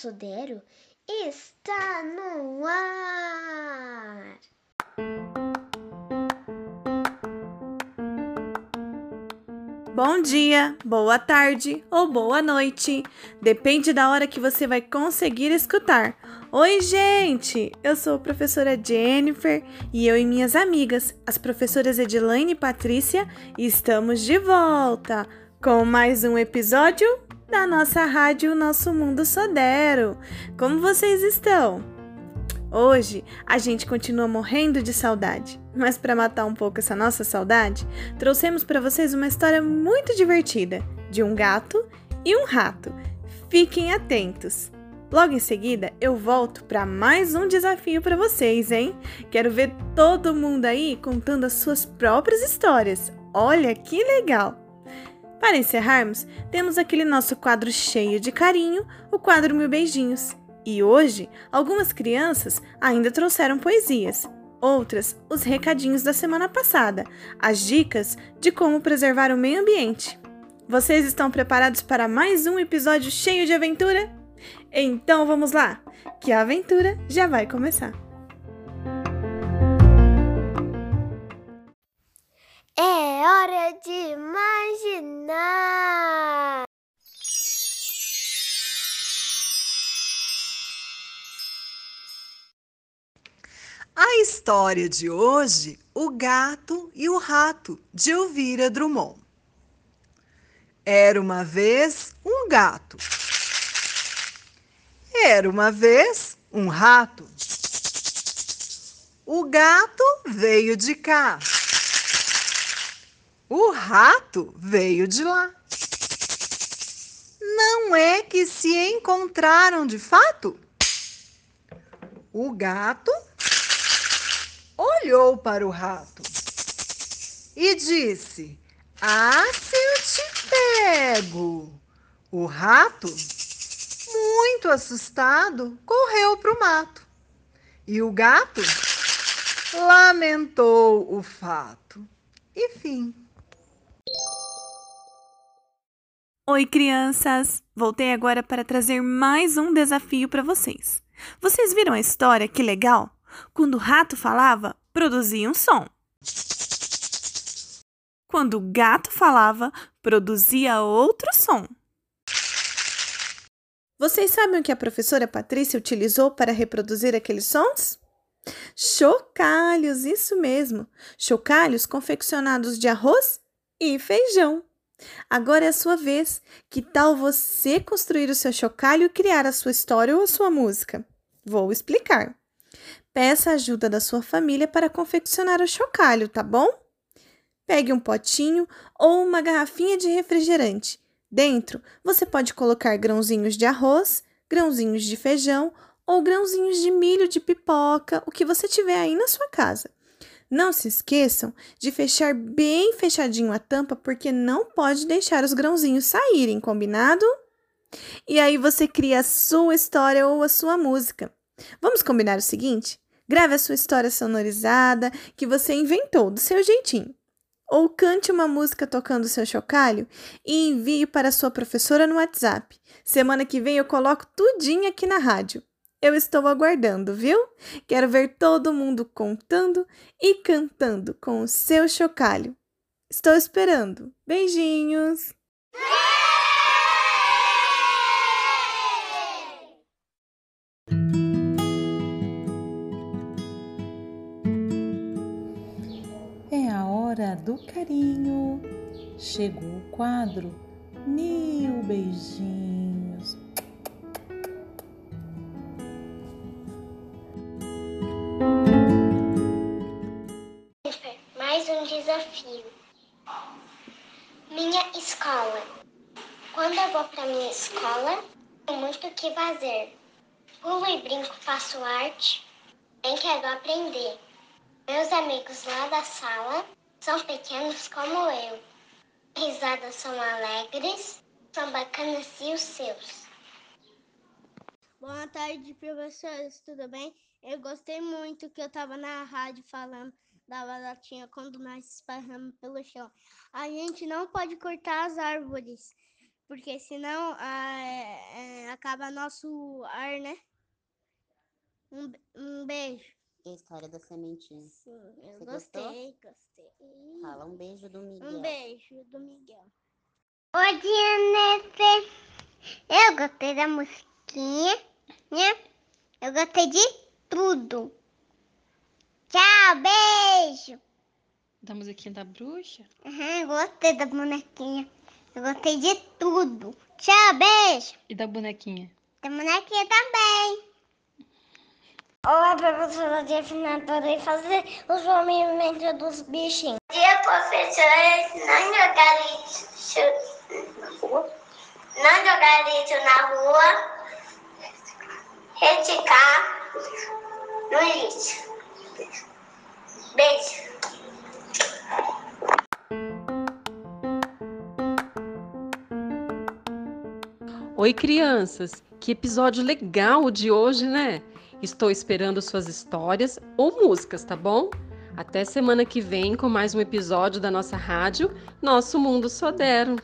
Sudero está no ar. Bom dia, boa tarde ou boa noite. Depende da hora que você vai conseguir escutar. Oi, gente! Eu sou a professora Jennifer e eu e minhas amigas, as professoras Edilaine e Patrícia, estamos de volta com mais um episódio da nossa rádio Nosso Mundo Sodero. Como vocês estão? Hoje a gente continua morrendo de saudade, mas para matar um pouco essa nossa saudade, trouxemos para vocês uma história muito divertida de um gato e um rato. Fiquem atentos. Logo em seguida, eu volto para mais um desafio para vocês, hein? Quero ver todo mundo aí contando as suas próprias histórias. Olha que legal! Para encerrarmos, temos aquele nosso quadro cheio de carinho, o quadro Mil Beijinhos. E hoje, algumas crianças ainda trouxeram poesias, outras, os recadinhos da semana passada, as dicas de como preservar o meio ambiente. Vocês estão preparados para mais um episódio cheio de aventura? Então vamos lá, que a aventura já vai começar. É hora de história de hoje, O Gato e o Rato, de Elvira Drummond. Era uma vez um gato. Era uma vez um rato. O gato veio de cá. O rato veio de lá. Não é que se encontraram de fato? O gato olhou para o rato e disse: Ah, se eu te pego! O rato, muito assustado, correu para o mato. E o gato lamentou o fato. E fim. Oi, crianças! Voltei agora para trazer mais um desafio para vocês. Vocês viram a história? Que legal! Quando o rato falava, produzia um som. Quando o gato falava, produzia outro som. Vocês sabem o que a professora Patrícia utilizou para reproduzir aqueles sons? Chocalhos, isso mesmo. Chocalhos confeccionados de arroz e feijão. Agora é a sua vez. Que tal você construir o seu chocalho e criar a sua história ou a sua música? Vou explicar. Peça a ajuda da sua família para confeccionar o chocalho, tá bom? Pegue um potinho ou uma garrafinha de refrigerante. Dentro, você pode colocar grãozinhos de arroz, grãozinhos de feijão ou grãozinhos de milho de pipoca, o que você tiver aí na sua casa. Não se esqueçam de fechar bem fechadinho a tampa, porque não pode deixar os grãozinhos saírem, combinado? E aí você cria a sua história ou a sua música. Vamos combinar o seguinte? Grave a sua história sonorizada que você inventou do seu jeitinho. Ou cante uma música tocando o seu chocalho e envie para sua professora no WhatsApp. Semana que vem eu coloco tudinho aqui na rádio. Eu estou aguardando, viu? Quero ver todo mundo contando e cantando com o seu chocalho. Estou esperando. Beijinhos! Carinho. Chegou o quadro Mil Beijinhos. Mais um desafio. Minha escola. Quando eu vou para minha escola, muito o que fazer. Pulo e brinco, faço arte, bem quero aprender. Meus amigos lá da sala são pequenos como eu. Risadas são alegres, são bacanas e os seus. Boa tarde, professores, tudo bem? Eu gostei muito que eu estava na rádio falando da baratinha quando nós esparramos pelo chão. A gente não pode cortar as árvores, porque senão ah, é, é, acaba nosso ar, né? Um, um beijo. E a história da sementinha. Sim, eu Você gostei, gostei. Fala um beijo do Miguel. Um beijo do Miguel. Oi, Jennifer. Eu gostei da musiquinha, né? Eu gostei de tudo. Tchau, beijo. Da musiquinha da bruxa? Uhum, gostei da bonequinha. Eu gostei de tudo. Tchau, beijo. E da bonequinha? Da bonequinha também. Olá, professora Jeffina. Adorei fazer os movimentos dos bichinhos. Bom dia, professora. Não jogar lixo na rua. Não jogar lixo na rua. Reticar no lixo. Beijo. Oi, crianças! Que episódio legal de hoje, né? Estou esperando suas histórias ou músicas, tá bom? Até semana que vem com mais um episódio da nossa rádio Nosso Mundo Sodero.